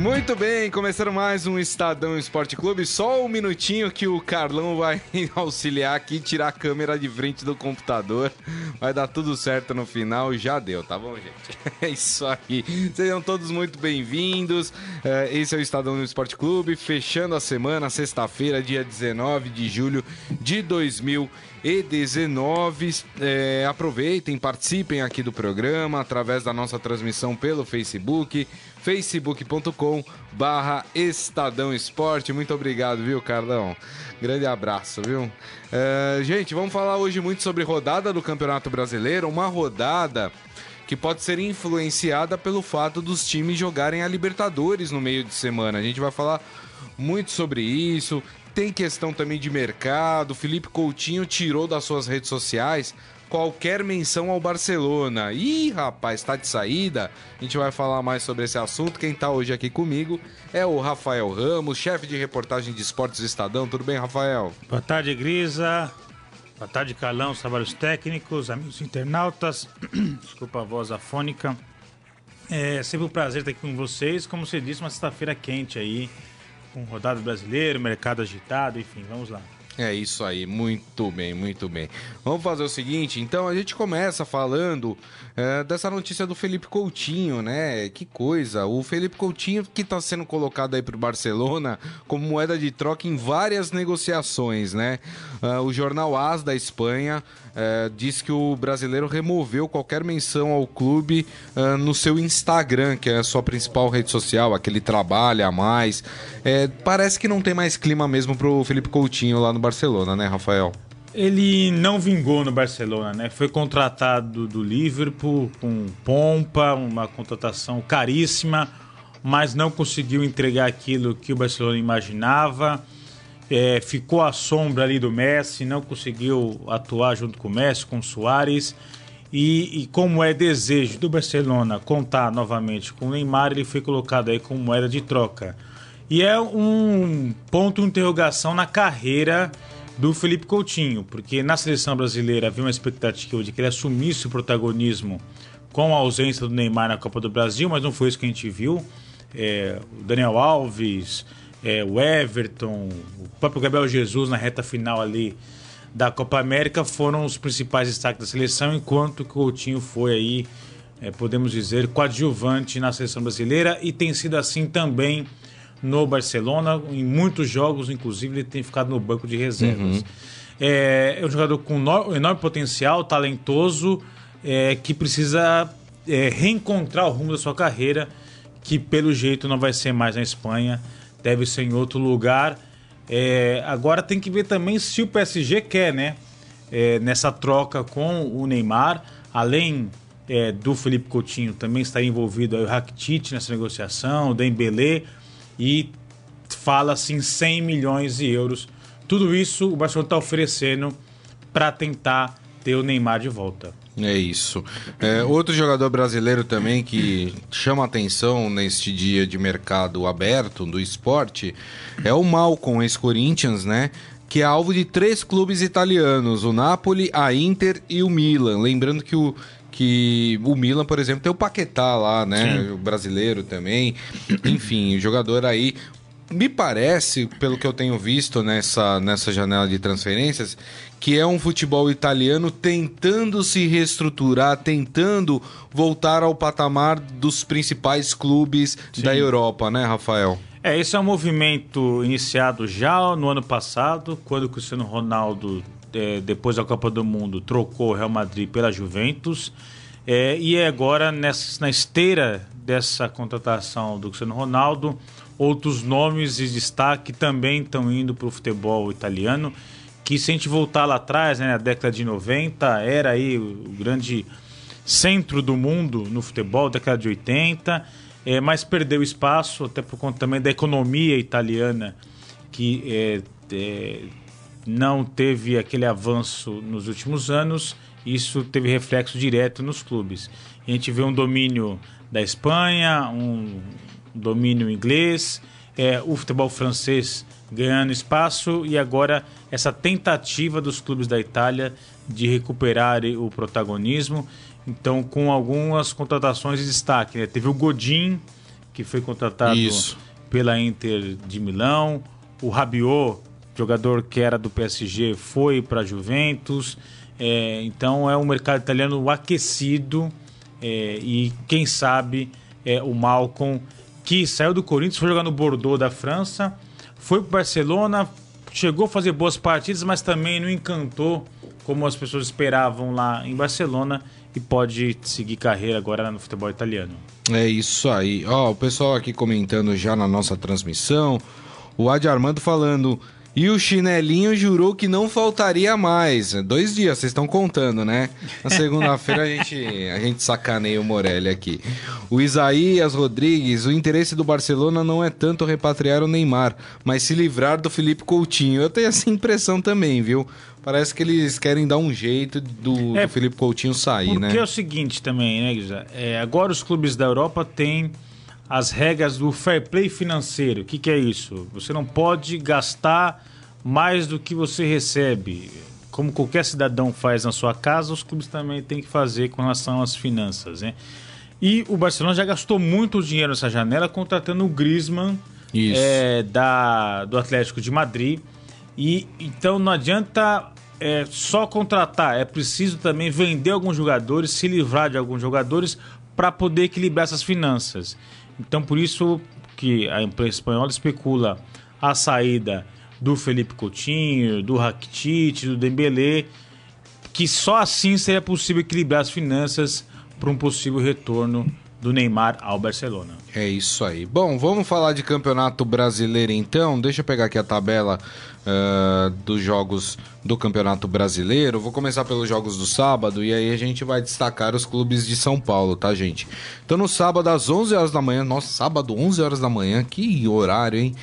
Muito bem, começando mais um Estadão Esporte Clube. Só um minutinho que o Carlão vai auxiliar aqui, tirar a câmera de frente do computador. Vai dar tudo certo no final. Já deu, tá bom, gente? É isso aí. Sejam todos muito bem-vindos. É, esse é o Estadão Esporte Clube, fechando a semana, sexta-feira, dia 19 de julho de 2019. É, aproveitem, participem aqui do programa através da nossa transmissão pelo Facebook facebook.com barra Estadão Esporte. Muito obrigado, viu, Carlão? Grande abraço, viu? Uh, gente, vamos falar hoje muito sobre rodada do Campeonato Brasileiro, uma rodada que pode ser influenciada pelo fato dos times jogarem a Libertadores no meio de semana. A gente vai falar muito sobre isso. Tem questão também de mercado. Felipe Coutinho tirou das suas redes sociais qualquer menção ao Barcelona. Ih, rapaz, tá de saída. A gente vai falar mais sobre esse assunto. Quem tá hoje aqui comigo é o Rafael Ramos, chefe de reportagem de esportes Estadão. Tudo bem, Rafael? Boa tarde, Grisa. Boa tarde, Calão, trabalhos técnicos, amigos internautas. Desculpa a voz afônica. É sempre um prazer estar aqui com vocês. Como você disse, uma sexta-feira quente aí, com rodado brasileiro, mercado agitado, enfim, vamos lá. É isso aí, muito bem, muito bem. Vamos fazer o seguinte, então a gente começa falando é, dessa notícia do Felipe Coutinho, né? Que coisa, o Felipe Coutinho que está sendo colocado aí para o Barcelona como moeda de troca em várias negociações, né? Uh, o jornal AS da Espanha uh, diz que o brasileiro removeu qualquer menção ao clube uh, no seu Instagram, que é a sua principal rede social, aquele trabalha mais. É, parece que não tem mais clima mesmo pro Felipe Coutinho lá no Barcelona, né, Rafael? Ele não vingou no Barcelona, né? Foi contratado do Liverpool com pompa, uma contratação caríssima, mas não conseguiu entregar aquilo que o Barcelona imaginava. É, ficou à sombra ali do Messi, não conseguiu atuar junto com o Messi, com o Soares. E, e, como é desejo do Barcelona contar novamente com o Neymar, ele foi colocado aí como moeda de troca. E é um ponto de interrogação na carreira do Felipe Coutinho, porque na seleção brasileira havia uma expectativa de que ele assumisse o protagonismo com a ausência do Neymar na Copa do Brasil, mas não foi isso que a gente viu. É, o Daniel Alves, é, o Everton, o próprio Gabriel Jesus na reta final ali da Copa América foram os principais destaques da seleção, enquanto o Coutinho foi aí, é, podemos dizer, coadjuvante na seleção brasileira e tem sido assim também no Barcelona. Em muitos jogos, inclusive, ele tem ficado no banco de reservas. Uhum. É, é, um jogador com enorme potencial, talentoso, é, que precisa é, reencontrar o rumo da sua carreira, que pelo jeito não vai ser mais na Espanha, deve ser em outro lugar. É, agora tem que ver também se o PSG quer, né? É, nessa troca com o Neymar, além é, do Felipe Coutinho, também está envolvido o Rakitic nessa negociação, o Dembélé, e fala-se em 100 milhões de euros. Tudo isso o Barcelona está oferecendo para tentar ter o Neymar de volta. É isso. É, outro jogador brasileiro também que chama atenção neste dia de mercado aberto do esporte é o Malcom, ex-Corinthians, né? Que é alvo de três clubes italianos: o Napoli, a Inter e o Milan. Lembrando que o, que o Milan, por exemplo, tem o Paquetá lá, né? Sim. O brasileiro também. Enfim, o jogador aí. Me parece, pelo que eu tenho visto nessa, nessa janela de transferências, que é um futebol italiano tentando se reestruturar, tentando voltar ao patamar dos principais clubes Sim. da Europa, né, Rafael? É, esse é um movimento iniciado já no ano passado, quando o Cristiano Ronaldo é, depois da Copa do Mundo, trocou o Real Madrid pela Juventus. É, e é agora, nessa, na esteira dessa contratação do Cristiano Ronaldo, outros nomes de destaque também estão indo para o futebol italiano. Que se a gente voltar lá atrás, né, na década de 90, era aí o grande centro do mundo no futebol, década de 80, é, mas perdeu espaço, até por conta também da economia italiana, que é, é, não teve aquele avanço nos últimos anos, isso teve reflexo direto nos clubes. A gente vê um domínio da Espanha, um domínio inglês, é, o futebol francês ganhando espaço e agora essa tentativa dos clubes da Itália de recuperar o protagonismo. Então, com algumas contratações de destaque. Né? Teve o Godin, que foi contratado Isso. pela Inter de Milão. O Rabiot, jogador que era do PSG, foi para a Juventus. É, então, é um mercado italiano aquecido. É, e quem sabe é, o Malcolm, que saiu do Corinthians, foi jogar no Bordeaux da França, foi para o Barcelona, chegou a fazer boas partidas, mas também não encantou como as pessoas esperavam lá em Barcelona e pode seguir carreira agora no futebol italiano. É isso aí. Ó, o pessoal aqui comentando já na nossa transmissão, o Adi Armando falando e o chinelinho jurou que não faltaria mais. Dois dias, vocês estão contando, né? Na segunda-feira a gente, a gente sacaneia o Morelli aqui. O Isaías Rodrigues, o interesse do Barcelona não é tanto repatriar o Neymar, mas se livrar do Felipe Coutinho. Eu tenho essa impressão também, viu? Parece que eles querem dar um jeito do, é, do Felipe Coutinho sair, porque né? Porque é o seguinte também, né, Guisa? É, agora os clubes da Europa têm as regras do fair play financeiro. O que, que é isso? Você não pode gastar mais do que você recebe. Como qualquer cidadão faz na sua casa, os clubes também têm que fazer com relação às finanças. Né? E o Barcelona já gastou muito dinheiro nessa janela contratando o Griezmann é, da, do Atlético de Madrid. E então não adianta é, só contratar, é preciso também vender alguns jogadores, se livrar de alguns jogadores para poder equilibrar essas finanças. Então, por isso que a imprensa espanhola especula a saída do Felipe Coutinho, do Rakitic, do Dembélé, que só assim seria possível equilibrar as finanças para um possível retorno do Neymar ao Barcelona. É isso aí. Bom, vamos falar de campeonato brasileiro então. Deixa eu pegar aqui a tabela uh, dos jogos do campeonato brasileiro. Vou começar pelos jogos do sábado e aí a gente vai destacar os clubes de São Paulo, tá, gente? Então no sábado às 11 horas da manhã, nossa, sábado 11 horas da manhã, que horário, hein?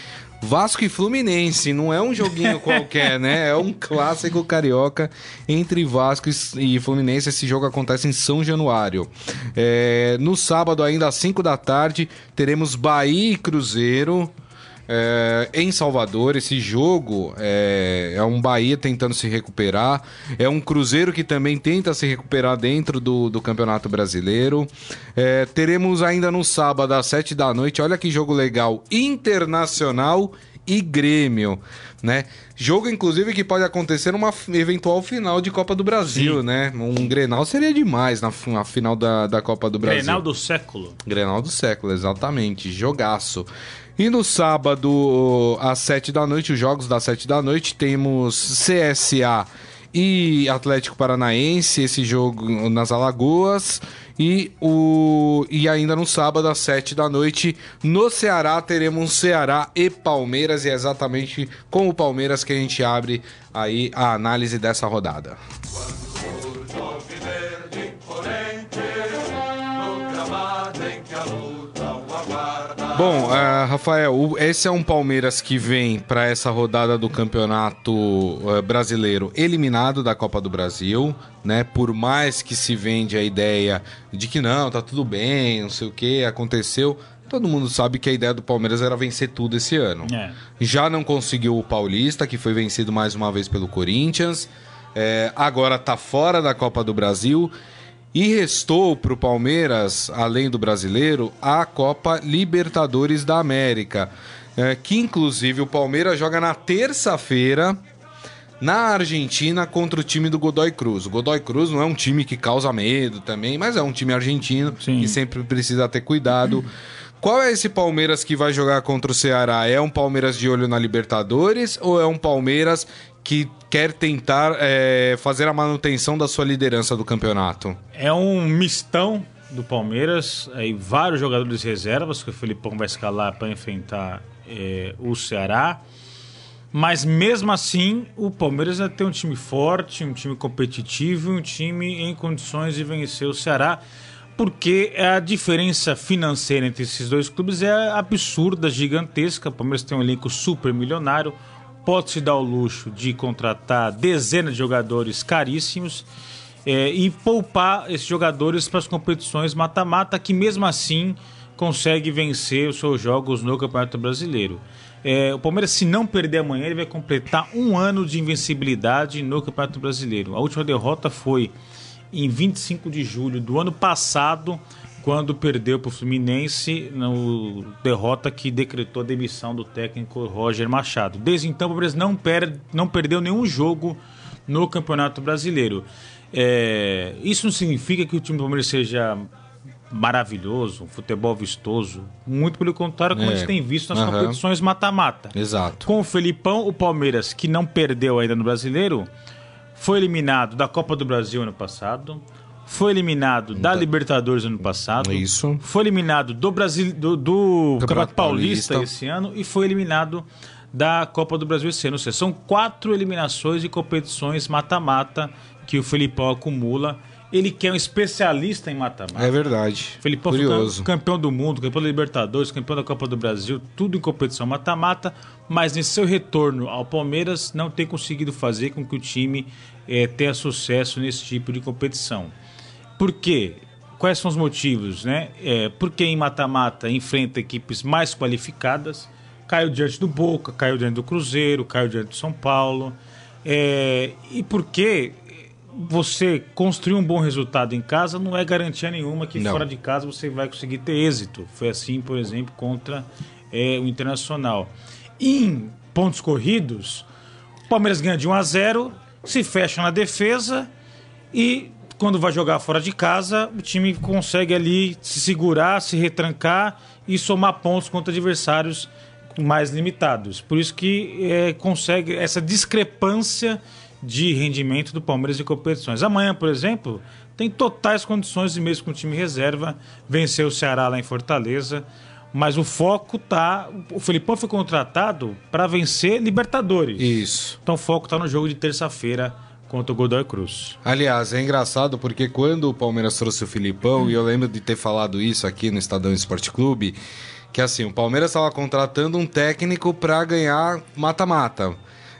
Vasco e Fluminense, não é um joguinho qualquer, né? É um clássico carioca entre Vasco e Fluminense. Esse jogo acontece em São Januário. É, no sábado, ainda às 5 da tarde, teremos Bahia e Cruzeiro. É, em Salvador. Esse jogo é, é, um Bahia tentando se recuperar, é um Cruzeiro que também tenta se recuperar dentro do, do Campeonato Brasileiro. É, teremos ainda no sábado, às 7 da noite, olha que jogo legal: Internacional e Grêmio, né? Jogo, inclusive, que pode acontecer numa eventual final de Copa do Brasil, Sim. né? Um Grenal seria demais na, na, final da, da Copa do Brasil. Grenal do século. Grenal do século, exatamente. Jogaço. E no sábado, às 7 da noite, os jogos das 7 da noite, temos CSA e Atlético Paranaense, esse jogo nas Alagoas. E, o, e ainda no sábado, às 7 da noite, no Ceará, teremos Ceará e Palmeiras. E é exatamente com o Palmeiras que a gente abre aí a análise dessa rodada. Bom, uh, Rafael, esse é um Palmeiras que vem para essa rodada do Campeonato uh, Brasileiro eliminado da Copa do Brasil, né? Por mais que se vende a ideia de que não, tá tudo bem, não sei o que, aconteceu. Todo mundo sabe que a ideia do Palmeiras era vencer tudo esse ano. É. Já não conseguiu o Paulista, que foi vencido mais uma vez pelo Corinthians. É, agora tá fora da Copa do Brasil e restou para o Palmeiras, além do brasileiro, a Copa Libertadores da América. É, que inclusive o Palmeiras joga na terça-feira na Argentina contra o time do Godoy Cruz. O Godoy Cruz não é um time que causa medo também, mas é um time argentino Sim. que sempre precisa ter cuidado. Qual é esse Palmeiras que vai jogar contra o Ceará? É um Palmeiras de olho na Libertadores ou é um Palmeiras que quer tentar é, fazer a manutenção da sua liderança do campeonato? É um mistão do Palmeiras, aí vários jogadores reservas que o Felipão vai escalar para enfrentar é, o Ceará. Mas mesmo assim, o Palmeiras vai ter um time forte, um time competitivo, um time em condições de vencer o Ceará, porque a diferença financeira entre esses dois clubes é absurda, gigantesca. O Palmeiras tem um elenco super milionário, pode se dar o luxo de contratar dezenas de jogadores caríssimos é, e poupar esses jogadores para as competições mata-mata, que mesmo assim consegue vencer os seus jogos no Campeonato Brasileiro. É, o Palmeiras, se não perder amanhã, ele vai completar um ano de invencibilidade no Campeonato Brasileiro. A última derrota foi em 25 de julho do ano passado, quando perdeu para o Fluminense, no derrota que decretou a demissão do técnico Roger Machado. Desde então, o Palmeiras não, per não perdeu nenhum jogo no Campeonato Brasileiro. É, isso não significa que o time do Palmeiras seja maravilhoso, um futebol vistoso. Muito pelo contrário, como é. a gente tem visto nas uhum. competições mata-mata. Exato. Com o Felipão, o Palmeiras, que não perdeu ainda no Brasileiro, foi eliminado da Copa do Brasil ano passado, foi eliminado da, Libertadores ano passado, isso. foi eliminado do Brasil do, do Campeonato Paulista. Paulista esse ano e foi eliminado da Copa do Brasil esse ano. Ou seja, são quatro eliminações de competições mata-mata que o Felipão acumula ele quer um especialista em mata-mata. É verdade. Felipão Curioso. foi campeão do mundo, campeão da Libertadores, campeão da Copa do Brasil, tudo em competição mata-mata, mas nesse seu retorno ao Palmeiras não tem conseguido fazer com que o time é, tenha sucesso nesse tipo de competição. Por quê? Quais são os motivos? Né? É, porque em mata-mata enfrenta equipes mais qualificadas, caiu diante do Boca, caiu diante do Cruzeiro, caiu diante do São Paulo. É, e porque você construir um bom resultado em casa não é garantia nenhuma que não. fora de casa você vai conseguir ter êxito. Foi assim, por exemplo, contra é, o Internacional. Em pontos corridos, o Palmeiras ganha de 1 a 0, se fecha na defesa e quando vai jogar fora de casa, o time consegue ali se segurar, se retrancar e somar pontos contra adversários mais limitados. Por isso que é, consegue essa discrepância de rendimento do Palmeiras em competições. Amanhã, por exemplo, tem totais condições de mesmo com o time reserva vencer o Ceará lá em Fortaleza, mas o foco tá, o Felipão foi contratado para vencer Libertadores. Isso. Então o foco tá no jogo de terça-feira contra o Godoy Cruz. Aliás, é engraçado porque quando o Palmeiras trouxe o Filipão, hum. e eu lembro de ter falado isso aqui no Estadão Esporte Clube, que assim, o Palmeiras estava contratando um técnico para ganhar mata-mata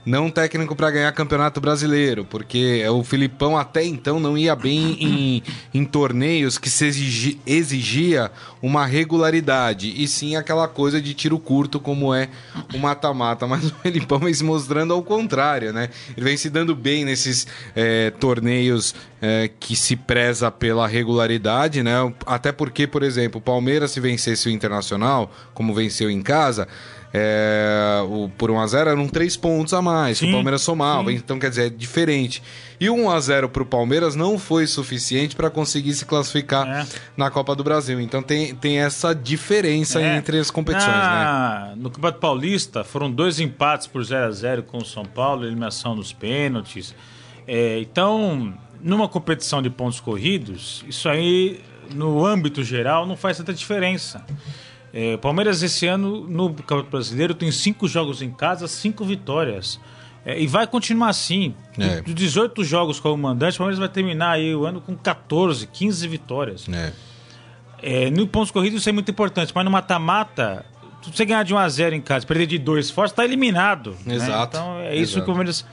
não técnico para ganhar campeonato brasileiro, porque o Filipão até então não ia bem em, em torneios que se exigi, exigia uma regularidade, e sim aquela coisa de tiro curto, como é o mata-mata. Mas o Filipão vem se mostrando ao contrário, né? Ele vem se dando bem nesses é, torneios é, que se preza pela regularidade, né? Até porque, por exemplo, o Palmeiras, se vencesse o Internacional, como venceu em casa é, o, por 1x0 eram 3 pontos a mais, sim, que o Palmeiras somava. Sim. Então, quer dizer, é diferente. E o 1x0 para o Palmeiras não foi suficiente para conseguir se classificar é. na Copa do Brasil. Então tem, tem essa diferença é. entre as competições. Na... Né? No Campeonato Paulista foram dois empates por 0x0 com o São Paulo, eliminação nos pênaltis. É, então, numa competição de pontos corridos, isso aí, no âmbito geral, não faz tanta diferença. É, Palmeiras esse ano no Campeonato Brasileiro tem cinco jogos em casa, cinco vitórias. É, e vai continuar assim. É. De 18 jogos como mandante, o Palmeiras vai terminar aí o ano com 14, 15 vitórias. É. É, no pontos corridos isso é muito importante, mas no mata-mata, se você ganhar de 1 a 0 em casa, perder de 2 fora, está eliminado. Né? Exato. Né? Então é isso Exato. que o Palmeiras.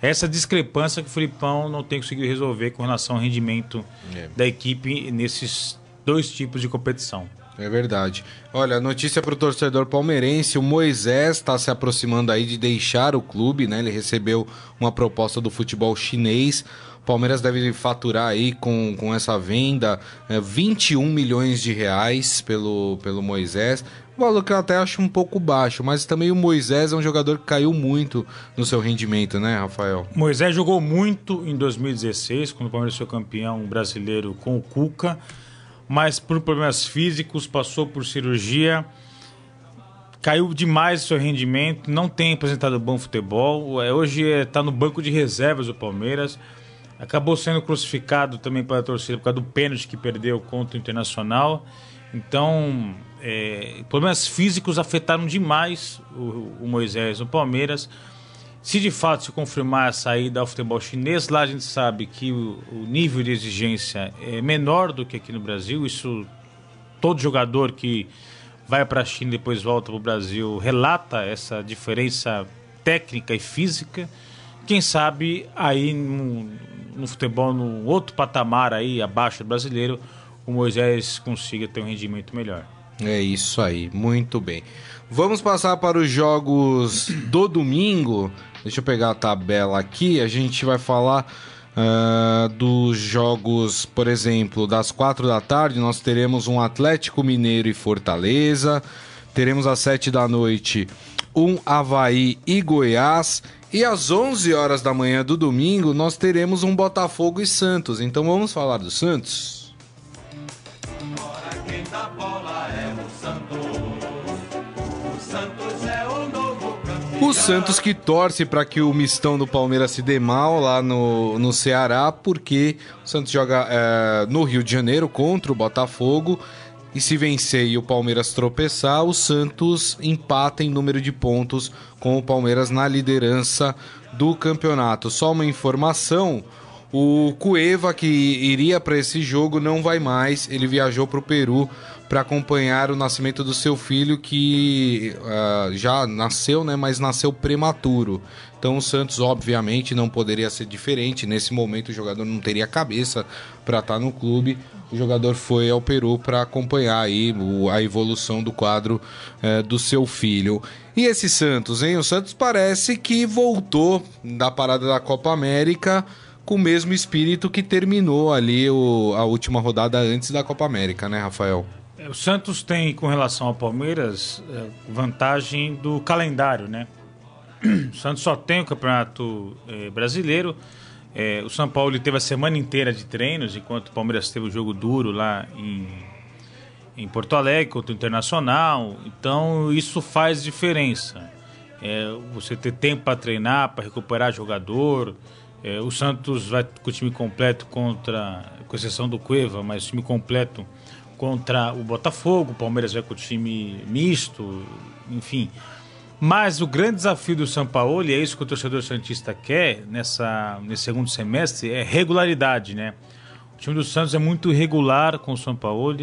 Essa discrepância que o Filipão não tem conseguido resolver com relação ao rendimento é. da equipe nesses dois tipos de competição. É verdade. Olha, notícia para o torcedor palmeirense: o Moisés está se aproximando aí de deixar o clube, né? Ele recebeu uma proposta do futebol chinês. O Palmeiras deve faturar aí com, com essa venda é, 21 milhões de reais pelo, pelo Moisés. Um valor que eu até acho um pouco baixo, mas também o Moisés é um jogador que caiu muito no seu rendimento, né, Rafael? Moisés jogou muito em 2016, quando o Palmeiras foi campeão brasileiro com o Cuca mas por problemas físicos, passou por cirurgia, caiu demais o seu rendimento, não tem apresentado bom futebol. É, hoje está no banco de reservas do Palmeiras. Acabou sendo crucificado também pela torcida por causa do pênalti que perdeu contra o Internacional. Então, é, problemas físicos afetaram demais o, o Moisés no Palmeiras. Se de fato se confirmar a saída ao futebol chinês, lá a gente sabe que o, o nível de exigência é menor do que aqui no Brasil. Isso todo jogador que vai para a China e depois volta para o Brasil relata essa diferença técnica e física. Quem sabe aí no, no futebol, no outro patamar aí abaixo do brasileiro, o Moisés consiga ter um rendimento melhor. É isso aí, muito bem. Vamos passar para os jogos do domingo. Deixa eu pegar a tabela aqui. A gente vai falar uh, dos jogos, por exemplo, das quatro da tarde. Nós teremos um Atlético Mineiro e Fortaleza. Teremos às sete da noite um Havaí e Goiás. E às 11 horas da manhã do domingo nós teremos um Botafogo e Santos. Então vamos falar do Santos? O Santos que torce para que o mistão do Palmeiras se dê mal lá no, no Ceará, porque o Santos joga é, no Rio de Janeiro contra o Botafogo e se vencer e o Palmeiras tropeçar, o Santos empata em número de pontos com o Palmeiras na liderança do campeonato. Só uma informação: o Cueva, que iria para esse jogo, não vai mais. Ele viajou para o Peru para acompanhar o nascimento do seu filho, que uh, já nasceu, né, mas nasceu prematuro. Então o Santos, obviamente, não poderia ser diferente. Nesse momento, o jogador não teria cabeça para estar tá no clube o jogador foi ao Peru para acompanhar aí a evolução do quadro é, do seu filho. E esse Santos, hein? O Santos parece que voltou da parada da Copa América com o mesmo espírito que terminou ali o, a última rodada antes da Copa América, né, Rafael? É, o Santos tem, com relação ao Palmeiras, é, vantagem do calendário, né? O Santos só tem o Campeonato Brasileiro é, o São Paulo teve a semana inteira de treinos, enquanto o Palmeiras teve o jogo duro lá em, em Porto Alegre contra o Internacional. Então isso faz diferença. Você ter tempo para treinar, para recuperar jogador. O Santos vai com o time completo contra, com exceção do Cueva, mas time completo contra o Botafogo. O Palmeiras vai com o time misto, enfim. Mas o grande desafio do São Paulo, e é isso que o torcedor Santista quer nessa, nesse segundo semestre, é regularidade, né? O time do Santos é muito irregular com o São Paulo,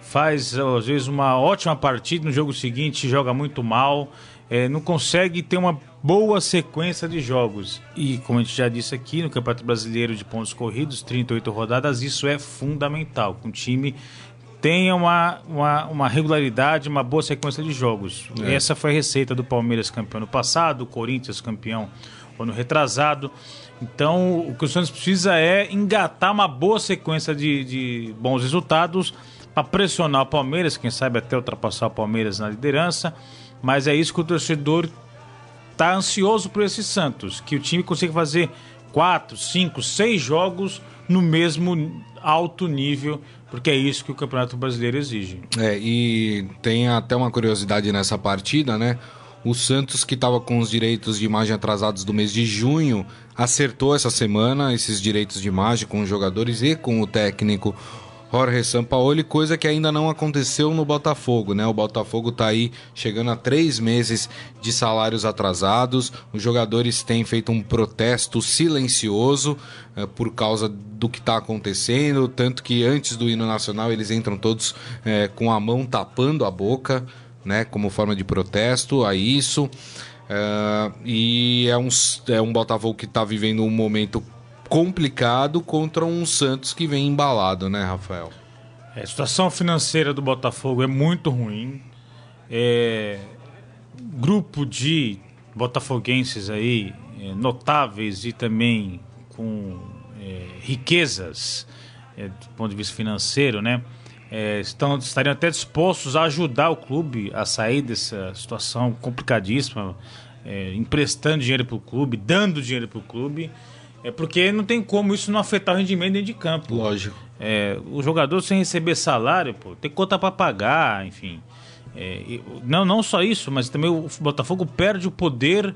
faz às vezes uma ótima partida, no jogo seguinte joga muito mal, é, não consegue ter uma boa sequência de jogos. E como a gente já disse aqui, no Campeonato Brasileiro de Pontos Corridos, 38 rodadas, isso é fundamental. Com um time tenha uma, uma, uma, regularidade, uma boa sequência de jogos. É. Essa foi a receita do Palmeiras campeão no passado, o Corinthians campeão ano retrasado. Então, o que o Santos precisa é engatar uma boa sequência de, de bons resultados para pressionar o Palmeiras, quem sabe até ultrapassar o Palmeiras na liderança. Mas é isso que o torcedor está ansioso por esse Santos, que o time consiga fazer quatro, cinco, seis jogos no mesmo alto nível porque é isso que o Campeonato Brasileiro exige. É, e tem até uma curiosidade nessa partida, né? O Santos, que estava com os direitos de imagem atrasados do mês de junho, acertou essa semana esses direitos de imagem com os jogadores e com o técnico Jorge Sampaoli, coisa que ainda não aconteceu no Botafogo, né? O Botafogo está aí chegando a três meses de salários atrasados. Os jogadores têm feito um protesto silencioso uh, por causa do que está acontecendo, tanto que antes do hino nacional eles entram todos uh, com a mão tapando a boca, né? Como forma de protesto a isso. Uh, e é um, é um Botafogo que está vivendo um momento complicado contra um Santos que vem embalado, né, Rafael? É, a situação financeira do Botafogo é muito ruim. É, grupo de botafoguenses aí é, notáveis e também com é, riquezas é, do ponto de vista financeiro, né? É, estão, estariam até dispostos a ajudar o clube a sair dessa situação complicadíssima, emprestando dinheiro para o clube, dando dinheiro para o clube. É porque não tem como isso não afetar o rendimento dentro de campo. Lógico. É, o jogador sem receber salário, pô, tem conta para pagar, enfim. É, não, não só isso, mas também o Botafogo perde o poder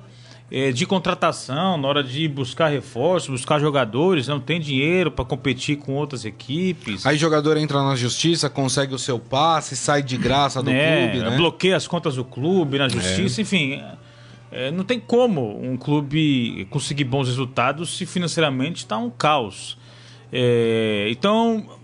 é, de contratação na hora de buscar reforços, buscar jogadores, não tem dinheiro para competir com outras equipes. Aí jogador entra na justiça, consegue o seu passe, sai de graça do é, clube, né? Bloqueia as contas do clube na justiça, é. enfim. É, não tem como um clube conseguir bons resultados se financeiramente está um caos. É, então,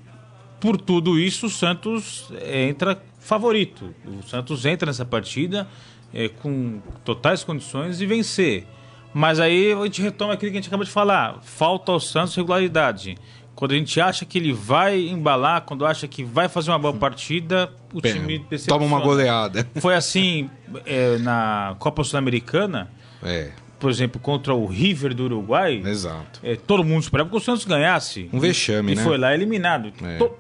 por tudo isso, o Santos entra favorito. O Santos entra nessa partida é, com totais condições de vencer. Mas aí a gente retoma aquilo que a gente acabou de falar: falta ao Santos regularidade. Quando a gente acha que ele vai embalar, quando acha que vai fazer uma boa partida, o time decepciona. Toma uma goleada. Foi assim é, na Copa Sul-Americana, É, por exemplo, contra o River do Uruguai. exato. É, todo mundo esperava que o Santos ganhasse. Um vexame, e né? foi lá eliminado. É. To-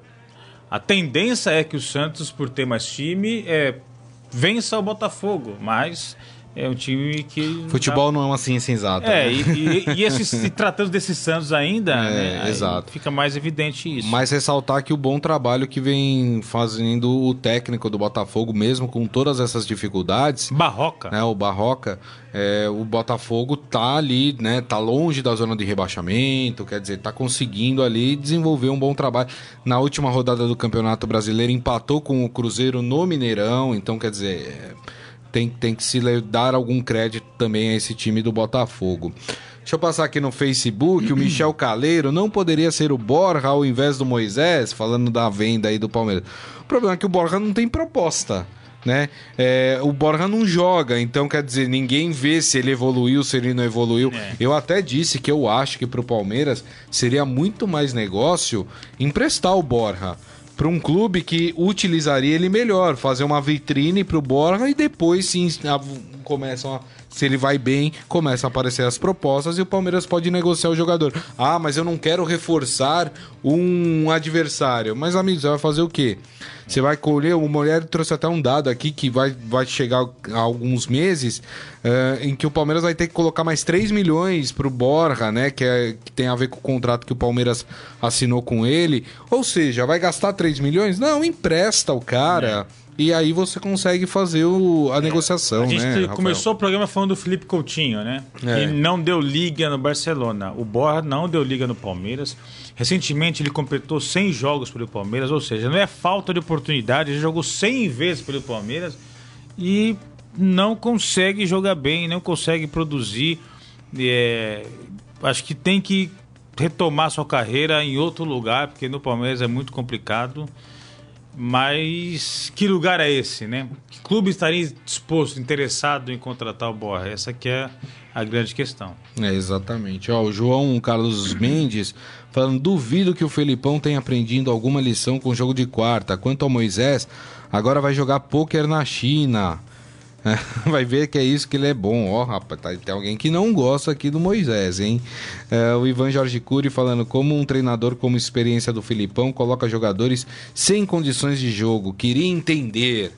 A tendência é que o Santos, por ter mais time, é, vença o Botafogo, mas é um time que. Futebol não é uma ciência exata. É, né? e, e, e esse- se tratando desses Santos ainda, É, né, exato. fica mais evidente isso. Mas ressaltar que o bom trabalho que vem fazendo o técnico do Botafogo, mesmo com todas essas dificuldades, Barroca. né, o Barroca, é, o Botafogo tá ali, né, tá longe da zona de rebaixamento, quer dizer, tá conseguindo ali desenvolver um bom trabalho. Na última rodada do Campeonato Brasileiro empatou com o Cruzeiro no Mineirão, então quer dizer, é, tem, tem que se dar algum crédito também a esse time do Botafogo. Deixa eu passar aqui no Facebook, o Michel Caleiro não poderia ser o Borja ao invés do Moisés, falando da venda aí do Palmeiras. O problema é que o Borja não tem proposta né? É, o Borja não joga, então quer dizer, ninguém vê se ele evoluiu, se ele não evoluiu. É. Eu até disse que eu acho que pro Palmeiras seria muito mais negócio emprestar o Borja para um clube que utilizaria ele melhor, fazer uma vitrine pro Borja e depois sim começam a se ele vai bem, começam a aparecer as propostas e o Palmeiras pode negociar o jogador. Ah, mas eu não quero reforçar um adversário. Mas, amigo, você vai fazer o quê? Você vai colher. O Mulher trouxe até um dado aqui que vai, vai chegar a alguns meses eh, em que o Palmeiras vai ter que colocar mais 3 milhões pro Borja, né? Que, é, que tem a ver com o contrato que o Palmeiras assinou com ele. Ou seja, vai gastar 3 milhões? Não, empresta o cara. E aí você consegue fazer o- a negociação, A gente né? Rafael? começou o programa falando do Felipe Coutinho, né? É. Que não deu liga no Barcelona. O Borja não deu liga no Palmeiras. Recentemente ele completou 100 jogos pelo Palmeiras, ou seja, não é falta de oportunidade, ele jogou 100 vezes pelo Palmeiras e não consegue jogar bem, não consegue produzir. É, acho que tem que retomar sua carreira em outro lugar, porque no Palmeiras é muito complicado. Mas que lugar é esse, né? Que clube estaria disposto, interessado em contratar o Borja? Essa que é a grande questão. É, exatamente. Ó, o João Carlos Mendes falando: duvido que o Felipão tenha aprendido alguma lição com o jogo de quarta. Quanto ao Moisés, agora vai jogar pôquer na China. Vai ver que é isso que ele é bom. Ó, rapaz, tá- tem alguém que não gosta aqui do Moisés, hein? É, o Ivan Jorge Cury falando como um treinador como experiência do Filipão coloca jogadores sem condições de jogo. Queria entender.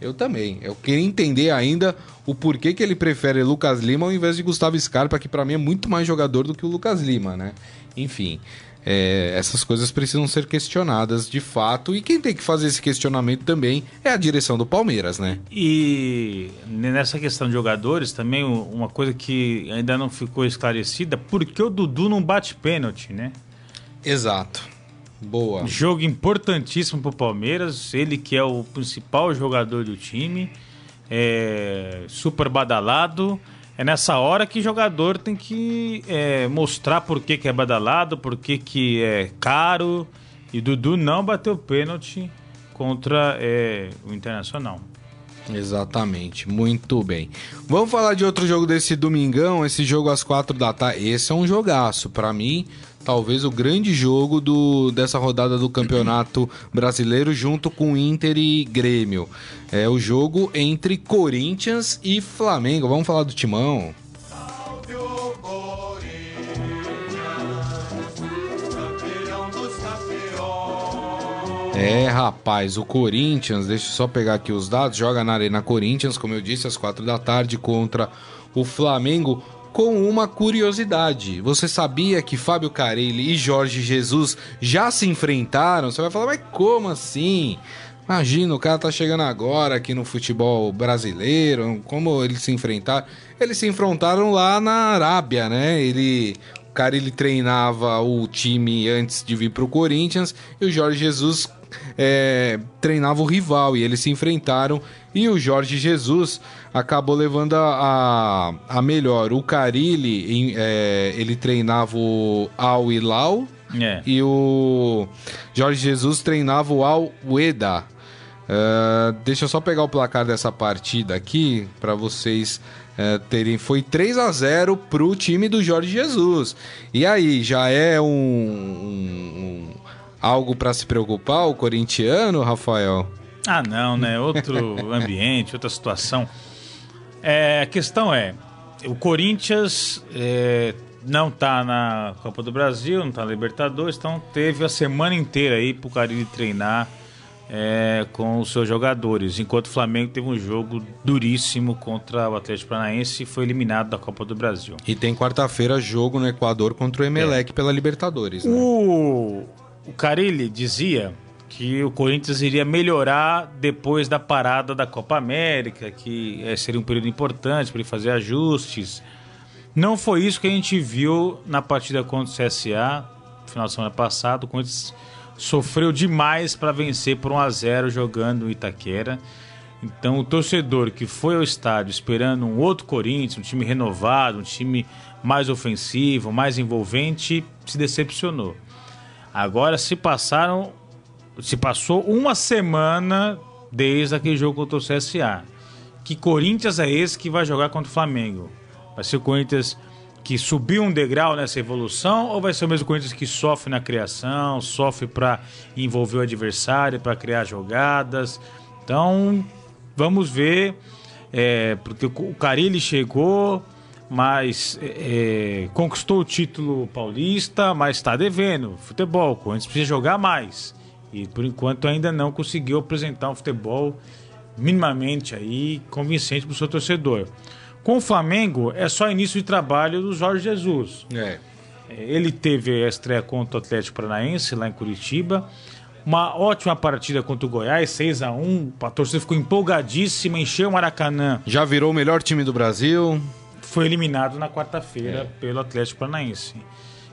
Eu também. Eu queria entender ainda o porquê que ele prefere Lucas Lima ao invés de Gustavo Scarpa, que pra mim é muito mais jogador do que o Lucas Lima, né? Enfim, é, essas coisas precisam ser questionadas de fato. E quem tem que fazer esse questionamento também é a direção do Palmeiras, né? E nessa questão de jogadores, também uma coisa que ainda não ficou esclarecida, por que o Dudu não bate pênalti, né? Exato. Boa. Jogo importantíssimo pro Palmeiras, ele que é o principal jogador do time, é super badalado. É nessa hora que jogador tem que é, mostrar por que, que é badalado, por que, que é caro. E Dudu não bateu pênalti contra é, o Internacional. Exatamente, muito bem. Vamos falar de outro jogo desse domingão, esse jogo às quatro da tarde. Esse é um jogaço, Pra mim, talvez o grande jogo do, dessa rodada do Campeonato Brasileiro, junto com Inter e Grêmio. É o jogo entre Corinthians e Flamengo. Vamos falar do Timão. É, rapaz, o Corinthians, deixa eu só pegar aqui os dados, joga na Arena Corinthians, como eu disse, às quatro da tarde contra o Flamengo. Com uma curiosidade, você sabia que Fábio Carelli e Jorge Jesus já se enfrentaram? Você vai falar, mas como assim? Imagina, o cara tá chegando agora aqui no futebol brasileiro, como eles se enfrentaram? Eles se enfrentaram lá na Arábia, né? Ele, o cara ele treinava o time antes de vir pro Corinthians e o Jorge Jesus é, treinava o rival e eles se enfrentaram e o Jorge Jesus acabou levando a, a, a melhor. O Carilli, em- é, ele treinava o Al Hilal É. e o Jorge Jesus treinava o Al Ueda. Uh, deixa eu só pegar o placar dessa partida aqui para vocês uh, terem. Foi 3 a 0 pro time do Jorge Jesus. E aí, já é um, um, um algo para se preocupar o corintiano, Rafael? Ah, não, né? Outro ambiente, outra situação. É, a questão é, o Corinthians é, não está na Copa do Brasil, não está na Libertadores, então teve a semana inteira aí pro Carilli treinar é, com os seus jogadores. Enquanto o Flamengo teve um jogo duríssimo contra o Atlético Paranaense e foi eliminado da Copa do Brasil. E tem quarta-feira jogo no Equador contra o Emelec é. pela Libertadores. Né? O, o Carilli dizia que o Corinthians iria melhorar depois da parada da Copa América, que é, seria um período importante para ele fazer ajustes. Não foi isso que a gente viu na partida contra o CSA, final de semana passado. O Corinthians sofreu demais para vencer por 1 a 0 jogando no Itaquera. Então o torcedor que foi ao estádio esperando um outro Corinthians, um time renovado, um time mais ofensivo, mais envolvente, se decepcionou. Agora se passaram, se passou uma semana desde aquele jogo contra o CSA. Que Corinthians é esse que vai jogar contra o Flamengo? Vai ser o Corinthians que subiu um degrau nessa evolução ou vai ser o mesmo Corinthians que sofre na criação, sofre para envolver o adversário, para criar jogadas? Então, vamos ver, é, porque o Carilli chegou, mas é, é conquistou o título paulista, mas está devendo futebol. Corinthians precisa jogar mais e por enquanto ainda não conseguiu apresentar um futebol minimamente aí convincente para o seu torcedor. Com o Flamengo, é só início de trabalho do Jorge Jesus. É. é. Ele teve a estreia contra o Atlético Paranaense, lá em Curitiba. Uma ótima partida contra o Goiás, 6 a 1 A torcida ficou empolgadíssima, encheu o Maracanã. Já virou o melhor time do Brasil. Foi eliminado na quarta-feira é. pelo Atlético Paranaense.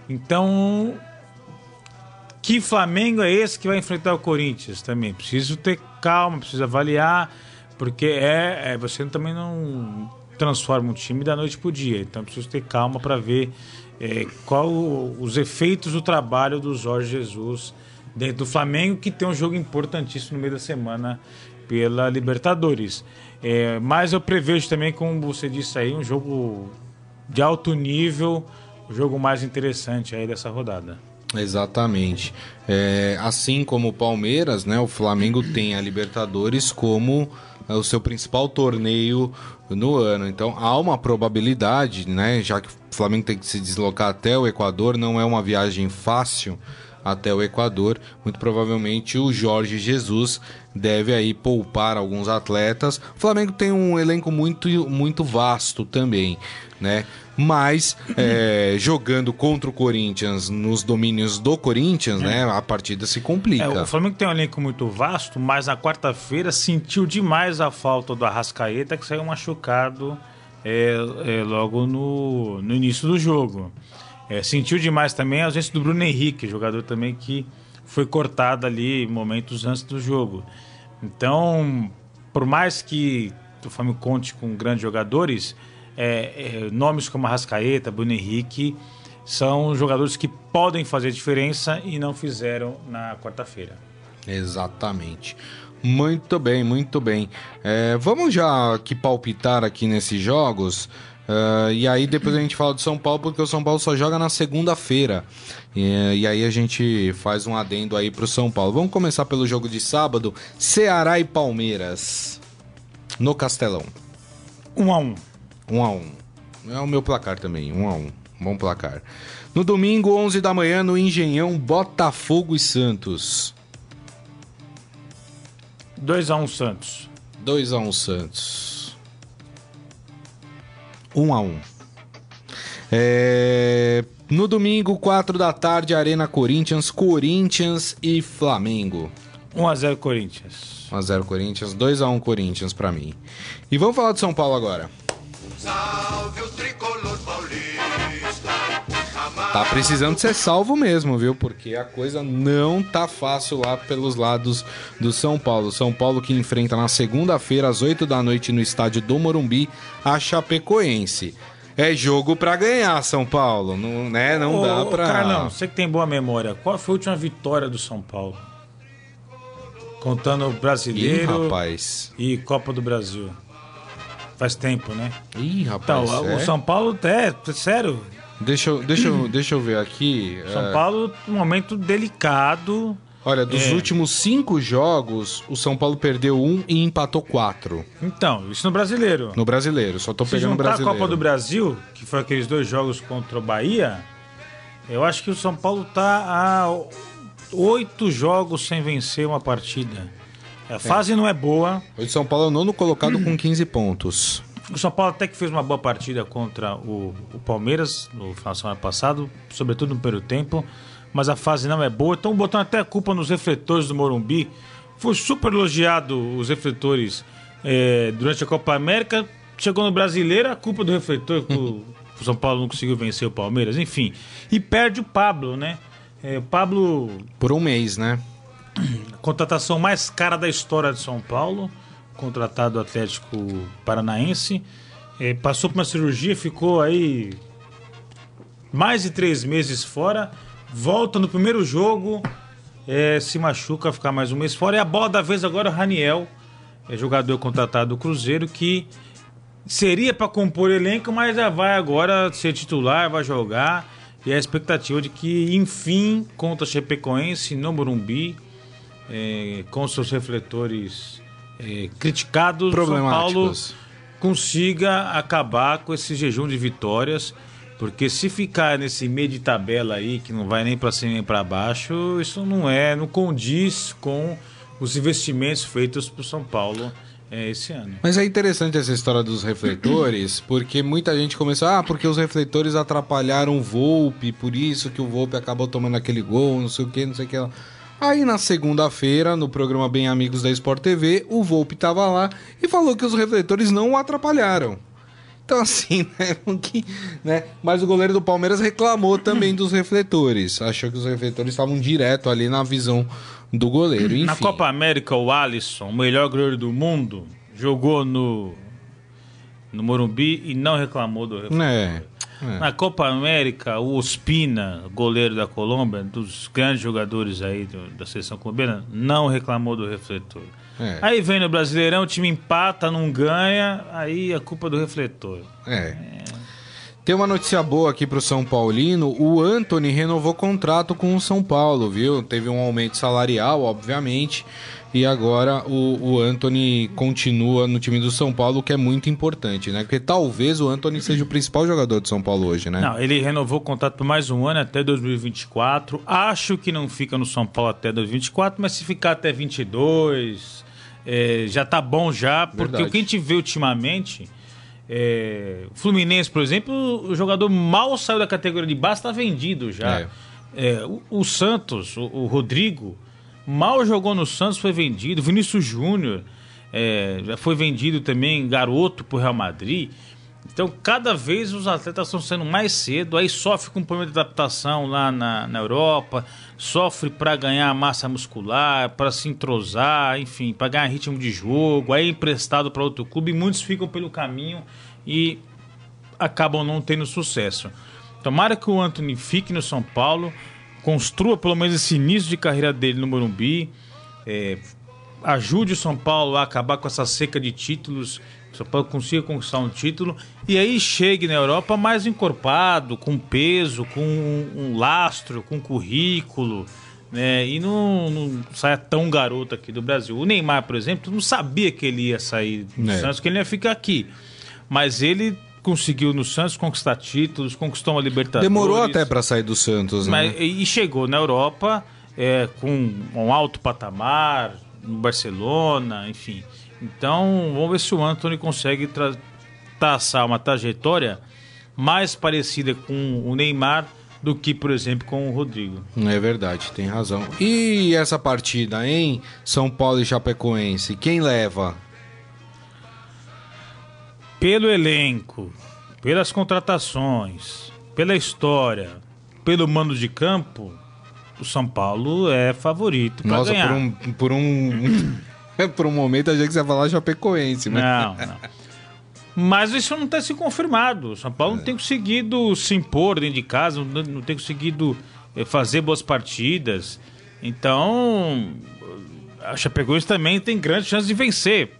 Então, que Flamengo é esse que vai enfrentar o Corinthians também? Preciso ter calma, preciso avaliar, porque é, é você também não transforma um time da noite para o dia. Então preciso ter calma para ver é, qual os efeitos do trabalho do Jorge Jesus dentro do Flamengo, que tem um jogo importantíssimo no meio da semana pela Libertadores. É, mas eu prevejo também, como você disse aí, um jogo de alto nível, o jogo mais interessante aí dessa rodada. Exatamente. É, assim como o Palmeiras, né, o Flamengo tem a Libertadores como é o seu principal torneio no ano. Então há uma probabilidade, né, já que o Flamengo tem que se deslocar até o Equador, não é uma viagem fácil até o Equador. Muito provavelmente o Jorge Jesus deve aí poupar alguns atletas. O Flamengo tem um elenco muito, muito vasto também, né? Mas é, jogando contra o Corinthians nos domínios do Corinthians, né? A partida se complica. É, o Flamengo tem um elenco muito vasto, mas na quarta-feira sentiu demais a falta do Arrascaeta, que saiu machucado é, é, logo no, no início do jogo. É, sentiu demais também a ausência do Bruno Henrique, jogador também que foi cortado ali momentos antes do jogo. Então, por mais que o Flamengo conte com grandes jogadores, é, é, nomes como Arrascaeta, Bruno Henrique, são jogadores que podem fazer diferença e não fizeram na quarta-feira. Exatamente. Muito bem, muito bem. É, vamos já aqui palpitar aqui nesses jogos. Uh, e aí depois a gente fala do São Paulo, porque o São Paulo só joga na segunda-feira. E, e, aí a gente faz um adendo aí pro São Paulo. Vamos começar pelo jogo de sábado: Ceará e Palmeiras. No Castelão. 1 um a 1 um. 1 um a 1 um. É o meu placar também, 1 um a 1 um. Bom placar. No domingo, 11 da manhã, no Engenhão, Botafogo e Santos. 2 a 1 um, Santos. 2 a 1 um, Santos. 1 a 1 é... No domingo, 4 da tarde, Arena Corinthians, Corinthians e Flamengo. 1x0 Corinthians. 1x0 Corinthians, 2x1 Corinthians para mim. E vamos falar de São Paulo agora. Salve o Tá precisando ser salvo mesmo, viu? Porque a coisa não tá fácil lá pelos lados do São Paulo. São Paulo que enfrenta na segunda-feira, às 8 da noite, no estádio do Morumbi, a Chapecoense. É jogo para ganhar, São Paulo. Não, né? não ô, dá pra. Carlão, você que tem boa memória, qual foi a última vitória do São Paulo? Contando brasileiro Ih, rapaz. e Copa do Brasil. Faz tempo, né? Ih, Então, rapaz. o é? São Paulo, é, sério. Deixa, eu, deixa, eu, deixa eu ver aqui. São é, Paulo, um momento delicado. Olha, dos É. últimos cinco jogos, o São Paulo perdeu um e empatou quatro. Então, isso no brasileiro. No brasileiro, só tô Se pegando o juntar a brasileiro. Copa do Brasil, que foi aqueles dois jogos contra o Bahia, eu acho que o São Paulo tá a oito jogos sem vencer uma partida. A fase não é boa. O São Paulo é o nono colocado com 15 pontos. O São Paulo até que fez uma boa partida contra o, o Palmeiras no final de semana passado, sobretudo no primeiro tempo, mas a fase não é boa. Estão botando até a culpa nos refletores do Morumbi. Foi super elogiado os refletores eh, durante a Copa América. Chegou no Brasileiro, a culpa do refletor que o, São Paulo não conseguiu vencer o Palmeiras, enfim. E perde o Pablo, né? Eh, o Pablo Por um mês, né? contratação mais cara da história de São Paulo, contratado do Atlético Paranaense. Eh, passou por uma cirurgia, ficou aí mais de três meses fora. Volta no primeiro jogo, eh, se machuca, ficar mais um mês fora. E a bola da vez agora é o Raniel, é jogador contratado do Cruzeiro, que seria para compor elenco, mas já vai agora ser titular, vai jogar. E a expectativa de que, enfim, contra o Chapecoense no Morumbi, eh, com seus refletores eh, criticados, São Paulo consiga acabar com esse jejum de vitórias. Porque se ficar nesse meio de tabela aí, que não vai nem para cima nem para baixo, isso não é, não condiz com os investimentos feitos por São Paulo eh, esse ano. Mas é interessante essa história dos refletores, porque muita gente começou, ah, porque os refletores atrapalharam o Volpe, por isso que o Volpe acabou tomando aquele gol, não sei o que, não sei o que. Aí na segunda-feira, no programa Bem Amigos da Sport TV, o Volpe tava lá e falou que os refletores não o atrapalharam. Então assim, né, que, né? Mas o goleiro do Palmeiras reclamou também dos refletores. Achou que os refletores estavam direto ali na visão do goleiro. Enfim. Na Copa América, o Alisson, o melhor goleiro do mundo, jogou no, no Morumbi e não reclamou do refletor. É. é. Na Copa América, o Ospina, goleiro da Colômbia, dos grandes jogadores aí do- da seleção colombiana, não reclamou do refletor. É. Aí vem no Brasileirão, o time empata, não ganha, aí a culpa do refletor. É. Tem uma notícia boa aqui pro São Paulino. O Anthony renovou contrato com o São Paulo, viu? Teve um aumento salarial, obviamente. E agora o, o Anthony continua no time do São Paulo, o que é muito importante, né? Porque talvez o Anthony seja o principal jogador do São Paulo hoje, né? Não, ele renovou o contrato por mais um ano até 2024. Acho que não fica no São Paulo até 2024, mas se ficar até 22, é, já tá bom já, porque Verdade. o que a gente vê ultimamente, é, o Fluminense, por exemplo, o jogador mal saiu da categoria de base, está vendido já. É. É, o, o Santos, o, o Rodrigo, mal jogou no Santos, foi vendido. Vinícius Júnior é, já foi vendido também, garoto pro Real Madrid. Então, cada vez os atletas estão sendo mais cedo, aí sofre com problema de adaptação lá na, na Europa, sofre para ganhar massa muscular, para se entrosar, enfim, para ganhar ritmo de jogo, aí é emprestado para outro clube, muitos ficam pelo caminho e acabam não tendo sucesso. Tomara que o Anthony fique no São Paulo, construa pelo menos esse início de carreira dele no Morumbi, é, ajude o São Paulo a acabar com essa seca de títulos, São Paulo consiga conquistar um título e aí chegue na Europa mais encorpado, com peso, com um, lastro, com currículo. Né, e não, não saia tão garoto aqui do Brasil. O Neymar, por exemplo, não sabia que ele ia sair do É. Santos, que ele ia ficar aqui. Mas ele conseguiu no Santos conquistar títulos, conquistou uma Libertadores. Demorou até pra sair do Santos, né? Mas, e chegou na Europa é, com um alto patamar, no Barcelona, enfim. Então, vamos ver se o Anthony consegue tra- traçar uma trajetória mais parecida com o Neymar do que, por exemplo, com o Rodrigo. É verdade, tem razão. E essa partida, hein? São Paulo e Chapecoense, quem leva? Pelo elenco, pelas contratações, pela história, pelo mando de campo, o São Paulo é favorito para Nossa, ganhar. por um, por um. por um momento achei que você ia falar Chapecoense, mas. Não, não. Mas isso não tem se confirmado. O São Paulo não tem conseguido se impor dentro de casa, não, não tem conseguido eh, fazer boas partidas. Então, a Chapecoense também tem grande chance de vencer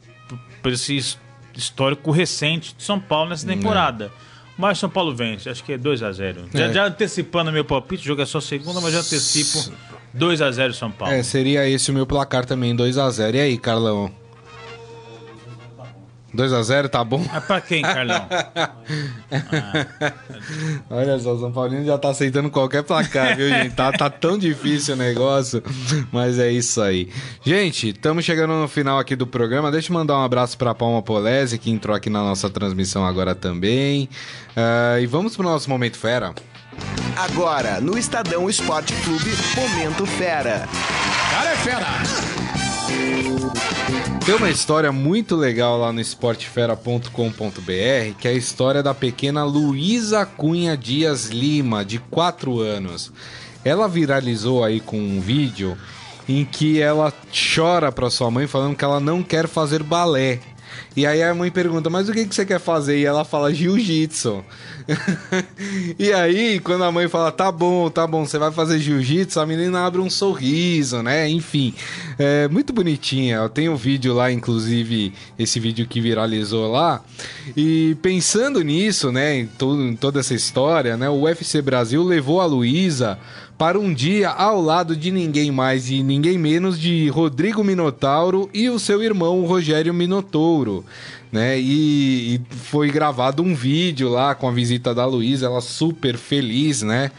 por esse histórico recente de São Paulo nessa temporada. Mas São Paulo vence, acho que é 2x0. Já, É. já antecipando meu palpite, o jogo é só segunda, mas já antecipo 2x0 São Paulo. É, seria esse o meu placar também, 2x0. E aí, Carlão? 2x0, tá bom? Mas pra quem, Carlão? Olha só, o São Paulino já tá aceitando qualquer placar, viu, gente? Tá, tá tão difícil o negócio, mas é isso aí. Gente, estamos chegando no final aqui do programa. Deixa eu mandar um abraço pra Palma Polese, que entrou aqui na nossa transmissão agora também. Ah, e vamos pro nosso Momento Fera. Agora, no Estadão Esporte Clube, Momento Fera. Cara é fera! Tem uma história muito legal lá no esportefera.com.br, que é a história da pequena Luísa Cunha Dias Lima, de 4 anos. Ela viralizou aí com um vídeo em que ela chora pra sua mãe falando que ela não quer fazer balé. E aí a mãe pergunta, mas o que, que você quer fazer? E ela fala jiu-jitsu. e aí, quando a mãe fala, tá bom, tá bom, você vai fazer jiu-jitsu, a menina abre um sorriso, né? Enfim, é muito bonitinha. Eu tenho um vídeo lá, inclusive, esse vídeo que viralizou lá. E pensando nisso, né, em, to- em toda essa história, né, o UFC Brasil levou a Luísa para um dia ao lado de ninguém mais e ninguém menos de Rodrigo Minotauro e o seu irmão Rogério Minotouro, né? E, e foi gravado um vídeo lá com a visita da Luísa, ela super feliz, né?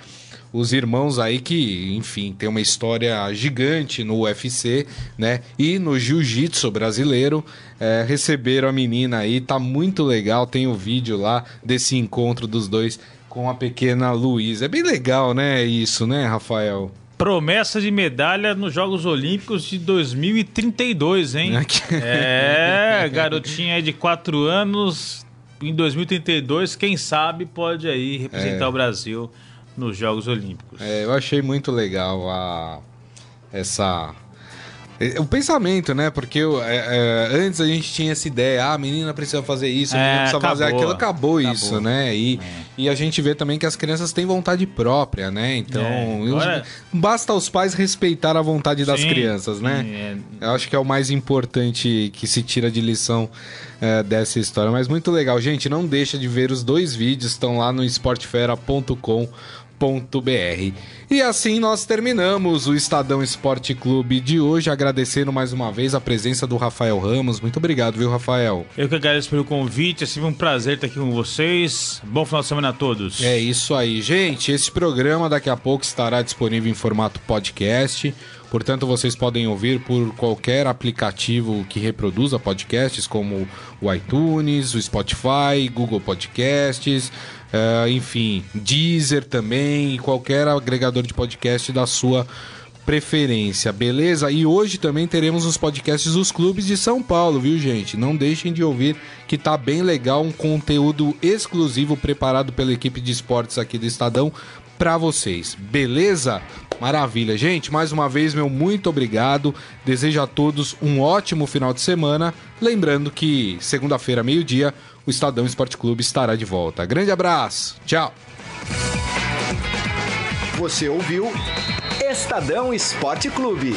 Os irmãos aí que, enfim, tem uma história gigante no UFC, né? E no jiu-jitsu brasileiro, é, receberam a menina aí, tá muito legal. Tem o vídeo lá desse encontro dos dois com a pequena Luísa. É bem legal, né? Isso, né, Rafael? Promessa de medalha nos Jogos Olímpicos de 2032, hein? É, garotinha aí de 4 anos, em 2032, quem sabe pode aí representar o Brasil nos Jogos Olímpicos. É, eu achei muito legal a essa o pensamento, né? Porque é, é, antes a gente tinha essa ideia, ah, a menina precisa fazer isso, a menina É, precisa fazer acabou. aquilo, acabou, Acabou. isso, né? E, e a gente vê também que as crianças têm vontade própria, né? Então, É, agora- basta os pais respeitar a vontade das Sim, crianças, né? sim, é. Eu acho que é o mais importante que se tira de lição é, dessa história. Mas muito legal. Gente, não deixa de ver os dois vídeos, estão lá no esportefera.com.br. E assim nós terminamos o Estadão Esporte Clube de hoje, agradecendo mais uma vez a presença do Rafael Ramos. Muito obrigado, viu, Rafael? Eu que agradeço pelo convite, é sempre um prazer estar aqui com vocês. Bom final de semana a todos. É isso aí, gente. Esse programa daqui a pouco estará disponível em formato podcast. Portanto, vocês podem ouvir por qualquer aplicativo que reproduza podcasts, como o iTunes, o Spotify, Google Podcasts, eh, enfim, Deezer também, qualquer agregador de podcast da sua preferência, beleza? E hoje também teremos os podcasts dos clubes de São Paulo, viu, gente? Não deixem de ouvir que tá bem legal, um conteúdo exclusivo preparado pela equipe de esportes aqui do Estadão para vocês, beleza? Maravilha, gente. Mais uma vez, meu muito obrigado. Desejo a todos um ótimo final de semana. Lembrando que segunda-feira, meio-dia, o Estadão Esporte Clube estará de volta. Grande abraço, tchau. Você ouviu Estadão Esporte Clube.